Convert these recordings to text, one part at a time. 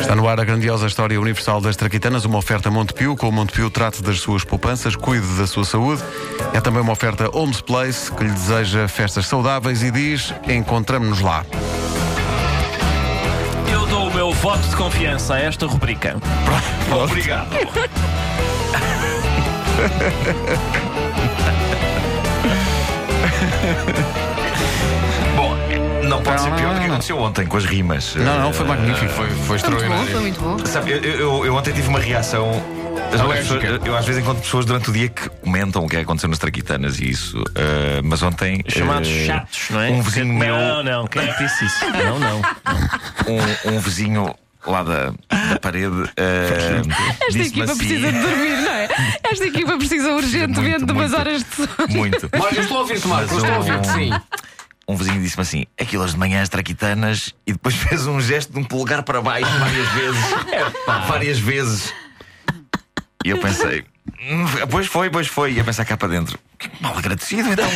Está no ar a grandiosa história universal das traquitanas, uma oferta Montepio, com o Montepio trate das suas poupanças, cuide da sua saúde. É também uma oferta Homes Place, que lhe deseja festas saudáveis e diz: encontramos-nos lá. Eu dou o meu voto de confiança a esta rubrica. Obrigado. Não pode ser pior do que aconteceu ontem com as rimas. Não, não, foi magnífico. Foi, foi Foi muito bom, extraordinário. foi muito bom. Sabe, eu, eu- eu ontem tive uma reação. pessoas- eu às vezes encontro pessoas durante o dia que comentam o que é que aconteceu nas traquitanas e isso. eh, mas ontem. Chamados eh, chatos, não é? Um vizinho meu. Não, não, quem é que disse isso? Não, não. Um, um vizinho lá da, da parede. eh, Esta equipa assim- precisa de dormir, não é? Esta equipa precisa urgentemente Muito, de umas muito. horas de sono. Muito. Marco, eu estou a ouvir-te, Marco, eu estou a ouvir-te, sim. Um vizinho disse-me assim: aquilo as de manhã, as traquitanas, e depois fez um gesto de um polegar para baixo várias vezes. várias vezes. E eu pensei. "Hum, Pois foi, pois foi. E a pensar cá para dentro. Mal agradecido, então.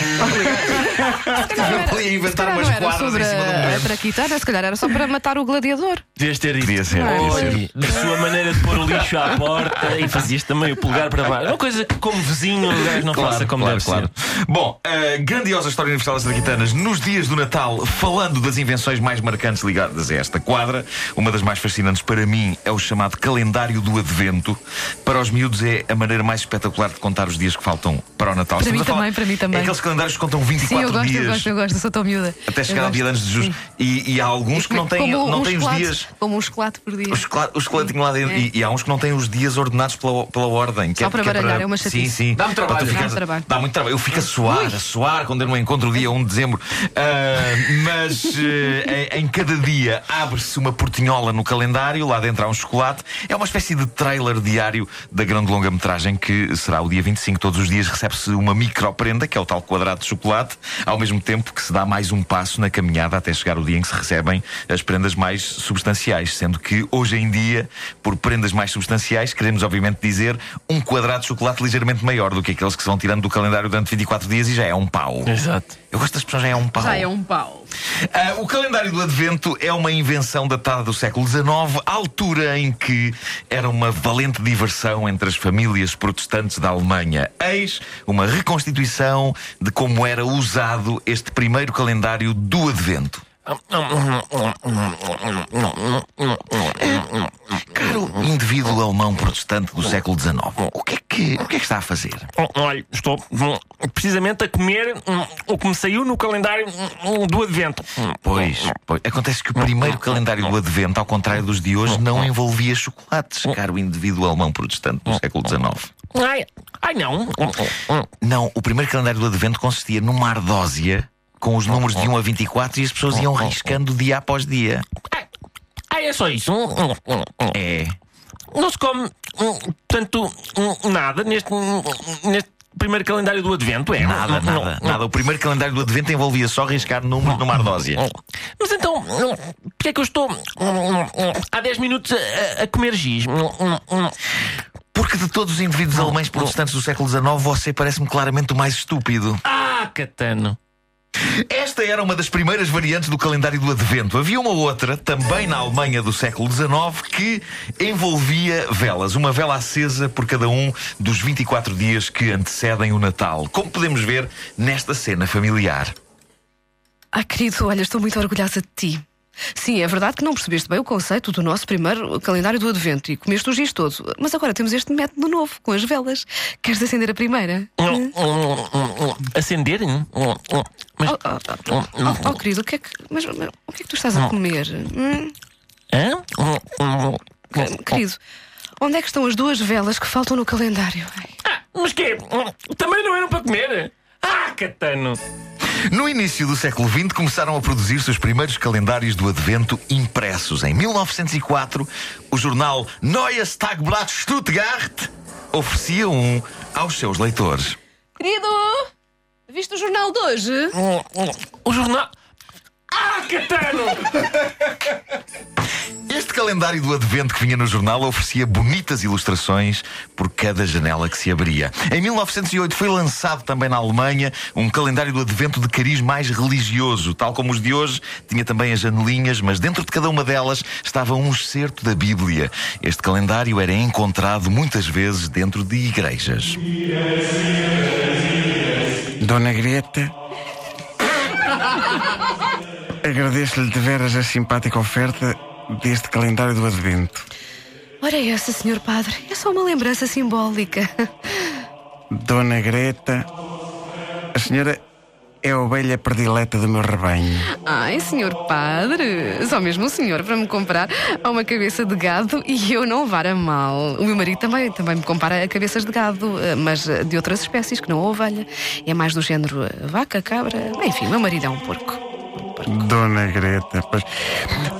Eu podia Se inventar umas quadras sobre em cima do a, a momento. traquitana, se calhar era só para matar o gladiador. Devias ter dito. Podia ser, é? da sua maneira de pôr o lixo à porta e fazias também o polegar para baixo. Uma coisa que, como vizinho, o gajo não faça como claro, deve claro. ser. Bom, a grandiosa história universal das traquitanas nos dias do Natal, falando das invenções mais marcantes ligadas a esta quadra. Uma das mais fascinantes para mim é o chamado calendário do Advento. Para os miúdos é a maneira mais espetacular de contar os dias que faltam para o Natal. Para mim também, para mim também. É aqueles calendários que contam 24 Sim, eu gosto, dias. eu gosto, eu gosto, eu sou tão miúda. Até chegar ao dia de anos de Jesus. Sim. E, e há alguns que não têm, Como não um têm os dias. Como um chocolate por dia. O chocolate, o lá dentro. É. E, e há uns que não têm os dias ordenados pela, pela ordem. que Só é- para que baralhar, é uma Sim, chatice. sim. Dá-me trabalho. Para ficares- Dá-me trabalho. Dá muito trabalho. Eu fico a suar, a suar quando eu não encontro o dia 1 de dezembro. Ah, mas eh, em, em cada dia abre-se uma portinhola no calendário, lá dentro há um chocolate. É uma espécie de trailer diário da grande longa-metragem que será o dia 25. Todos os dias recebe-se uma microprenda, que é o tal quadrado de chocolate, ao mesmo tempo que se dá mais um passo na caminhada até chegar o dia em que se recebem as prendas mais substanciais. Sendo que hoje em dia, por prendas mais substanciais, queremos obviamente dizer um quadrado de chocolate ligeiramente maior do que aqueles que se vão tirando do calendário durante 24 dias e já é um pau. Exato. Eu gosto da expressão já é um pau. Já é um pau. Ah, o calendário do Advento é uma invenção datada do século XIX, altura em que era uma valente diversão entre as famílias protestantes da Alemanha. Eis uma reconstituição de como era usado este primeiro calendário do Advento. Caro indivíduo alemão protestante do século XIX, o que é que, o que, é que está a fazer? Olha, estou precisamente a comer hum, o que me saiu no calendário hum, do Advento. Hum, Pois, pois, acontece que o primeiro calendário do Advento, ao contrário dos de hoje, não envolvia chocolates, caro indivíduo alemão protestante do século XIX. Ai, ai não. Não, o primeiro calendário do Advento consistia numa ardósia com os números de 1 a 24 e as pessoas iam riscando dia após dia. Ai, é só isso. É. Não se come hum, tanto hum, nada neste, hum, neste primeiro calendário do Advento, é? Nada, Não, nada, não. nada. O primeiro calendário do Advento envolvia só riscar números numa ardósia. Mas então, hum, porquê é que eu estou hum, hum, há 10 minutos a, a comer giz? Hum, hum, hum. Porque de todos os indivíduos alemães protestantes do século XIX, você parece-me claramente o mais estúpido. Ah, Catano. Esta era uma das primeiras variantes do calendário do Advento. Havia uma outra, também na Alemanha do século XIX, que envolvia velas. Uma vela acesa por cada um dos 24 dias que antecedem o Natal. Como podemos ver nesta cena familiar. Ai, querido, olha, estou muito orgulhosa de ti. Sim, é verdade que não percebeste bem o conceito do nosso primeiro calendário do Advento e comeste os dias todos. Mas agora temos este método novo, com as velas. Queres acender a primeira? Hum, hum, hum, hum. Acender? Hum, hum, hum. Mas. Oh, oh, oh, oh, oh, querido, o que é que, mas, mas o que é que tu estás a comer? Hum? Hã? Hum, hum, hum. Querido, onde é que estão as duas velas que faltam no calendário? Ai. Ah, mas quê? Hum, Também não eram para comer? Ah, Catano. No início do século XX começaram a produzir-se os primeiros calendários do Advento impressos. Em 1904, o jornal Neues Tagblatt Stuttgart oferecia um aos seus leitores. Querido, viste o jornal de hoje? O jornal. Ah, Catano! Este calendário do Advento que vinha no jornal oferecia bonitas ilustrações por cada janela que se abria. Em 1908 foi lançado também na Alemanha um calendário do Advento de cariz mais religioso. Tal como os de hoje, tinha também as janelinhas, mas dentro de cada uma delas estava um excerto da Bíblia. Este calendário era encontrado muitas vezes dentro de igrejas. Dona Greta. Agradeço-lhe de veras a simpática oferta deste calendário do Advento. Ora, essa, senhor padre, é só uma lembrança simbólica. Dona Greta, a senhora é a ovelha predileta do meu rebanho. Ai, senhor padre, só mesmo o senhor para me comprar a uma cabeça de gado e eu não levar a mal. O meu marido também, também me compara a cabeças de gado, eh, mas eh, de outras espécies que não a ovelha. É mais do género vaca, cabra. Enfim, meu marido é um porco. Dona Greta, pois,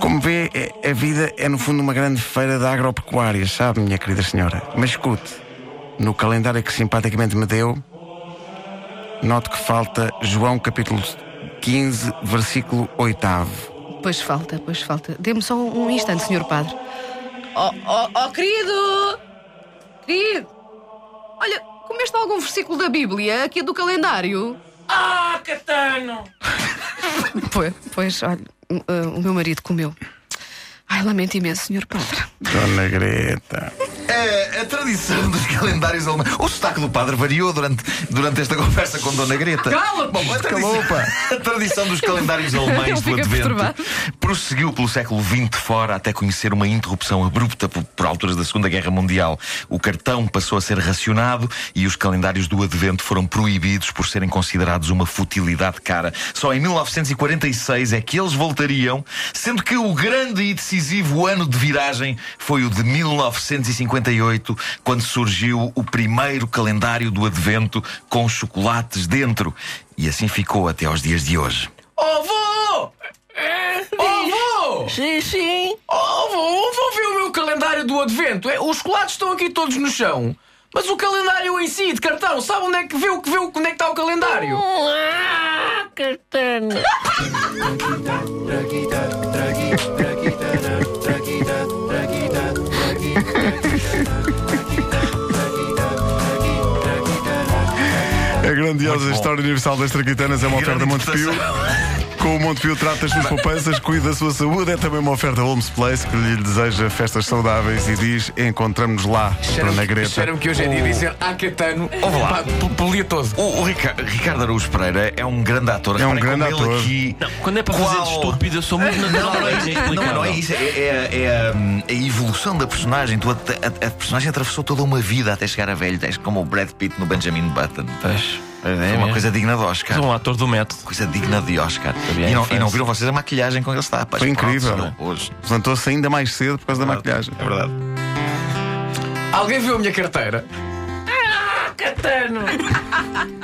como vê, é- a vida é no fundo uma grande feira de agropecuária, sabe, minha querida senhora? Mas escute, no calendário que simpaticamente me deu, note que falta João capítulo 15, versículo 8. Pois falta, pois falta. Dê-me só um instante, senhor padre. Oh, oh, oh, querido! Querido! Olha, comeste algum versículo da Bíblia aqui do calendário? Ah, Catano! Pois, pois olha, uh, o meu marido comeu. Ai, lamento imenso, senhor padre. Dona Greta. É, a tradição dos calendários alemães. O sotaque do padre variou durante, durante esta conversa com Dona Greta. Cala-te! Bom, a tradição, a tradição dos calendários alemães do Advento prosseguiu pelo século XX fora até conhecer uma interrupção abrupta por, por alturas da Segunda Guerra Mundial. O cartão passou a ser racionado e os calendários do Advento foram proibidos por serem considerados uma futilidade cara. Só em 1946 é que eles voltariam, sendo que o grande e decisivo ano de viragem foi o de 1958, quando surgiu o primeiro calendário do Advento com chocolates dentro. E assim ficou até aos dias de hoje. Oh, vô! Oh, vô! Sim, sim. Oh, vô, vou ver o meu calendário do Advento. É, Os chocolates estão aqui todos no chão. Mas o calendário em si, de cartão, sabe onde é que vê o que vê, onde é que está o calendário? Ah, Catano! Grandiosa história universal das traquitanas é uma oferta Montepio. Com o Montepio trata as suas poupanças, cuida da sua saúde. É também uma oferta Holmes Place que lhe deseja festas saudáveis e diz: encontramos lá, Dona Greta. Cheira-me que hoje é dia de dizer ah, Catano Ouve lá. pá, p-. O, o Rica- Ricardo Araújo Pereira é um grande ator. É um Reparem grande como ele ator. Aqui, Não, quando é para fazer de Qual- estúpido, eu sou muito natural. Não, não, é, é não, inexplicável. não é isso. É, é- é a, a evolução da personagem. Tu, a, a- a personagem atravessou toda uma vida até chegar a velho. Tens como o Brad Pitt no Benjamin Button. Pois. É uma mesmo. coisa digna de Oscar. Sou um ator do método. Coisa digna de Oscar. A E não, e não viram vocês a maquilhagem com que ele está. Pá, Foi incrível. Hoje. Levantou-se ainda mais cedo por causa da maquilhagem. É verdade. Alguém viu a minha carteira? Catano!